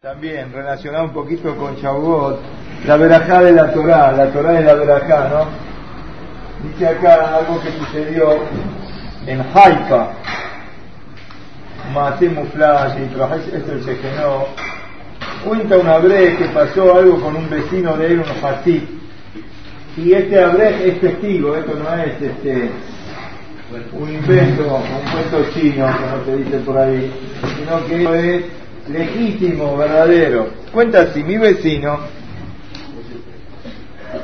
También relacionado un poquito con Shavuot, la verajá de la Torá, la Torá de la verajá, ¿no? Dice acá algo que sucedió en Haifa, Maté Muflash y esto el Shekenó. Cuenta un abre que pasó algo con un vecino de él, un Hasid. Y este abre es testigo, esto no es este un invento, un cuento chino, como se dice por ahí, sino que es legítimo, verdadero. Cuenta así, mi vecino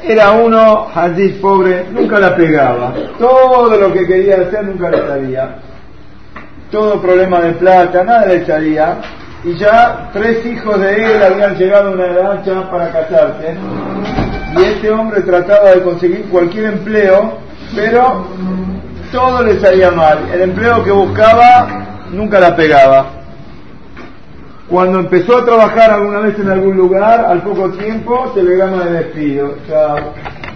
era uno, así pobre, nunca la pegaba. Todo lo que quería hacer nunca le salía. Todo problema de plata, nada le salía. Y ya tres hijos de él habían llegado a una edad para casarse. Y este hombre trataba de conseguir cualquier empleo, pero todo le salía mal. El empleo que buscaba nunca la pegaba. Cuando empezó a trabajar alguna vez en algún lugar, al poco tiempo, telegrama de despido.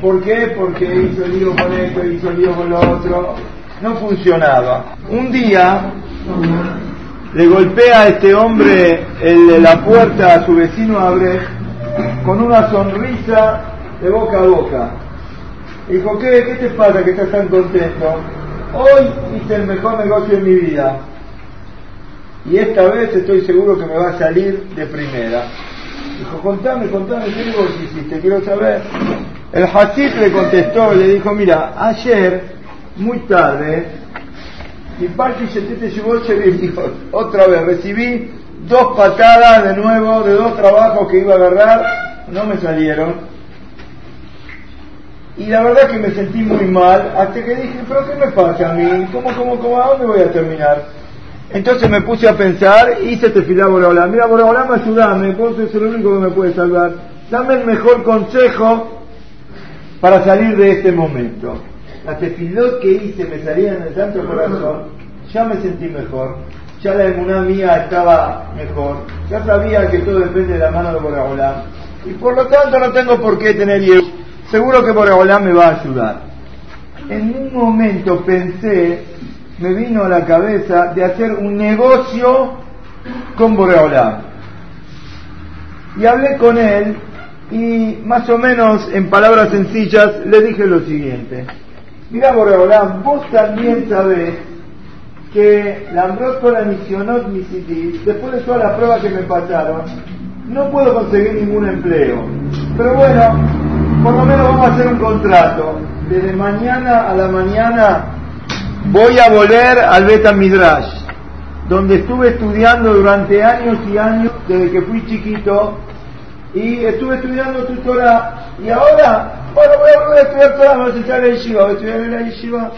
¿Por qué? Porque hizo lío con esto, hizo lío con lo otro. No funcionaba. Un día le golpea a este hombre el, la puerta a su vecino Abrej con una sonrisa de boca a boca. Dijo, ¿qué, ¿qué te pasa que estás tan contento? Hoy hice el mejor negocio de mi vida y esta vez estoy seguro que me va a salir de primera. Dijo, contame, contame, ¿qué negocio hiciste? Quiero saber. El Hasid le contestó, le dijo, mira, ayer, muy tarde, y te llevó otra vez, recibí dos patadas de nuevo de dos trabajos que iba a agarrar, no me salieron. Y la verdad que me sentí muy mal, hasta que dije, pero ¿qué me pasa a mí? ¿Cómo, cómo, cómo, a dónde voy a terminar? Entonces me puse a pensar, hice tefilá Borahola. Mira, Boraholam, ayúdame, vos sos el único que me puede salvar. Dame el mejor consejo para salir de este momento. La tefilot que hice me salía en el santo corazón, ya me sentí mejor. Ya la emuná mía estaba mejor. Ya sabía que todo depende de la mano de Boraholam. Y por lo tanto no tengo por qué tener miedo. Seguro que Boraholam me va a ayudar. En un momento pensé me vino a la cabeza de hacer un negocio con Boreolam. Y hablé con él y más o menos en palabras sencillas le dije lo siguiente. Mira Boreolam, vos también sabés que la la Misionot Misiti, después de todas las pruebas que me pasaron, no puedo conseguir ningún empleo. Pero bueno, por lo menos vamos a hacer un contrato. Desde mañana a la mañana voy a volver al Beta Midrash, donde estuve estudiando durante años y años, desde que fui chiquito, y estuve estudiando tu Torah, y ahora, bueno, voy a volver a estudiar Torah, voy a estudiar la Yeshiva, voy a estudiar la Yeshiva.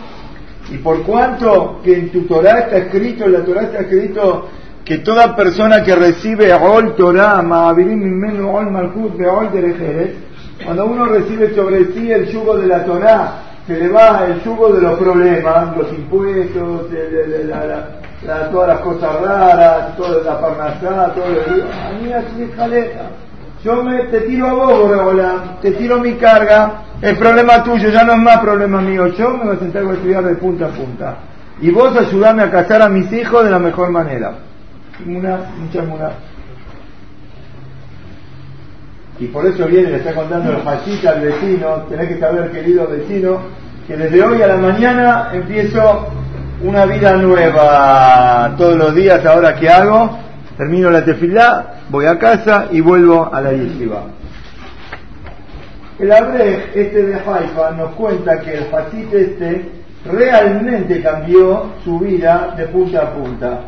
Y por cuanto que en tu Torah está escrito, en la Torah está escrito que toda persona que recibe Ol Torah, Ma'avirim Ol Malchut Ol Derejeres, cuando uno recibe sobre sí el yugo de la Torah, se le va el yugo de los problemas, los impuestos, todas las cosas raras, toda la parnasá, todo el... A mí así jaleta. Yo me, te tiro a vos, hola, te tiro mi carga, el problema tuyo ya no es más problema mío, yo me voy a sentar a estudiar de punta a punta. Y vos ayudame a casar a mis hijos de la mejor manera. Una, mucha una. Y por eso viene, le está contando el hachita al vecino, tenés que saber, querido vecino, que desde hoy a la mañana empiezo una vida nueva. Todos los días, ahora que hago, termino la tefilá, voy a casa y vuelvo a la yeshiva. El Abre, este de Haifa, nos cuenta que el Hasid este realmente cambió su vida de punta a punta.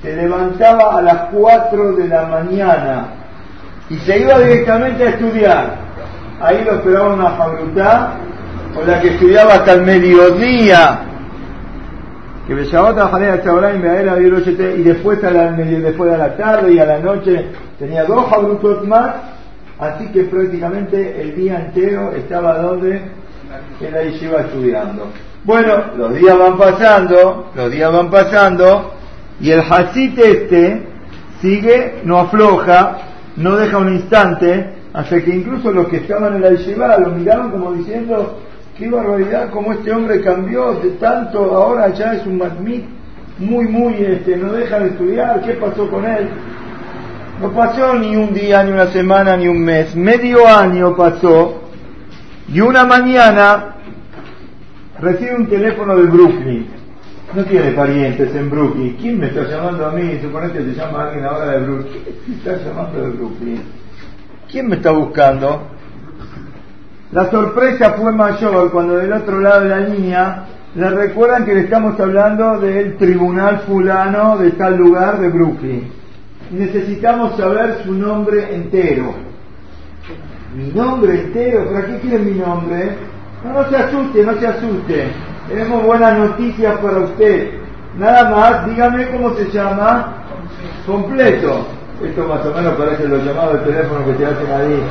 Se levantaba a las 4 de la mañana y se iba directamente a estudiar. Ahí lo esperaba una facultad con la que estudiaba hasta el mediodía. Que me llamó a trabajar y me era y después a la, después de la tarde y a la noche tenía dos facultades más, así que prácticamente el día entero estaba donde en la iba estudiando. Bueno, los días van pasando, los días van pasando, y el Hasid este sigue, no afloja, no deja un instante, hasta que incluso los que estaban en la yeshiva lo miraron como diciendo, qué barbaridad, como este hombre cambió de tanto, ahora ya es un matmit muy, muy, este, no deja de estudiar, ¿qué pasó con él? No pasó ni un día, ni una semana, ni un mes. Medio año pasó y una mañana recibe un teléfono de Brooklyn. No tiene parientes en Brooklyn. ¿Quién me está llamando a mí? Suponete que se llama alguien ahora de Brooklyn. ¿Quién me está llamando de Brooklyn? ¿Quién me está buscando? La sorpresa fue mayor cuando del otro lado de la línea le recuerdan que le estamos hablando del tribunal fulano de tal lugar de Brooklyn. Necesitamos saber su nombre entero. ¿Mi nombre entero? ¿Para qué quiere mi nombre? No, no se asuste, no se asuste. Tenemos buenas noticias para usted. Nada más, dígame cómo se llama completo. Esto más o menos parece los llamados de teléfono que te hacen ahí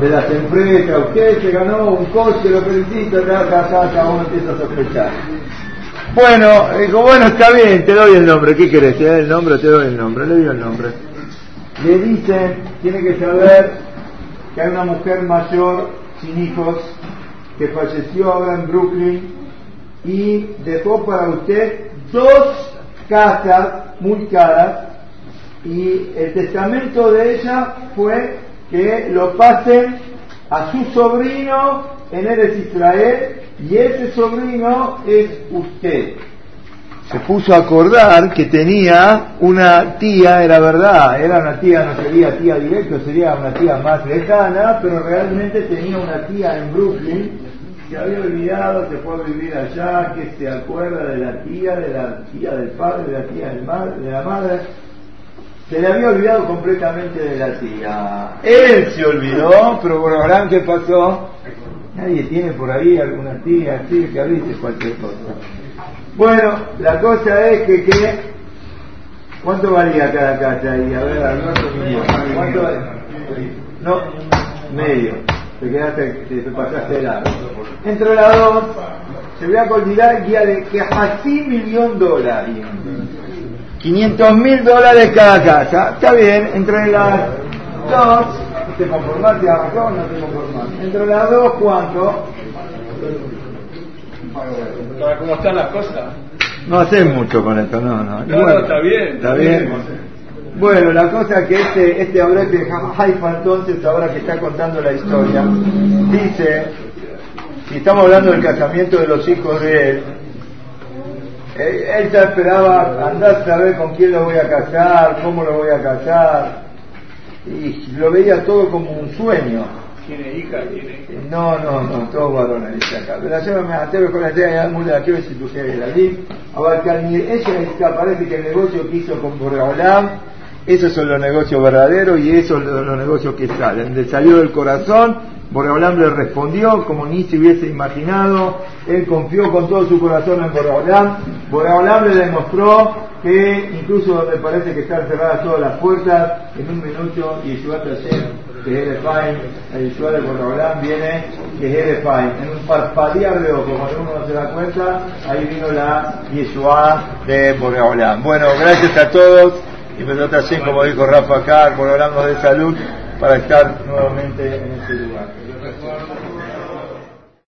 de las empresas. Usted se ganó un coche, lo felicito, acá, acá, acá, uno empieza a sospechar. Bueno, dijo, bueno, está bien, te doy el nombre. ¿Qué querés? ¿Te doy el nombre? Te doy el nombre. Le doy el nombre. Le dicen, tiene que saber que hay una mujer mayor sin hijos que falleció ahora en Brooklyn y dejó para usted dos casas muy caras y el testamento de ella fue que lo pasen a su sobrino en Eres Israel y ese sobrino es usted. Se puso a acordar que tenía una tía, era verdad, era una tía, no sería tía directa, sería una tía más lejana, pero realmente tenía una tía en Brooklyn que había olvidado, se fue a vivir allá, que se acuerda de la tía, de la tía del padre, de la tía del madre, de la madre, se le había olvidado completamente de la tía. Él se olvidó, pero ahora ¿qué pasó? Nadie tiene por ahí alguna tía, así que avise cualquier cosa. Bueno, la cosa es que, que ¿cuánto valía cada casa ahí? A ver, ¿cuánto valía? No, medio. Te quedaste, te pasaste de lado. Entre las dos, se voy a olvidar guía de que así millón dólares. 500 mil dólares cada casa. Está bien, entre las dos, ¿te conformás? ¿Te arrancó o no te conformás? Entre las dos, ¿cuánto? ¿Cómo están las cosas? No hace mucho con esto, no, no. No, no, está bien. Está bien. Bueno, la cosa que este, este Abrete de Haifa entonces, ahora que está contando la historia, dice, si estamos hablando del casamiento de los hijos de él, él, ya esperaba andar a saber con quién lo voy a casar, cómo lo voy a casar, y lo veía todo como un sueño. ¿Tiene hija? ¿Tiene No, no, no, todos varones, dice acá. Pero ayer me até con la idea de la que si tu la allí. Ahora que ella parece que el negocio que hizo con Boreolam, esos son los negocios verdaderos y esos son los negocios que salen. Le salió del corazón, Boreolam le respondió como ni se hubiese imaginado, él confió con todo su corazón en Boreolam, Boreolam le demostró que incluso donde parece que están cerradas todas las puertas, en un minuto Yeshua Tashem, que es el Yeshua de Boreolam viene, que es en un parpadear de ojos, cuando uno no se da cuenta, ahí vino la Yeshua de Boreolam. Bueno, gracias a todos y me Hashem, como dijo Rafa acá, Boreolam nos de salud para estar nuevamente en este lugar.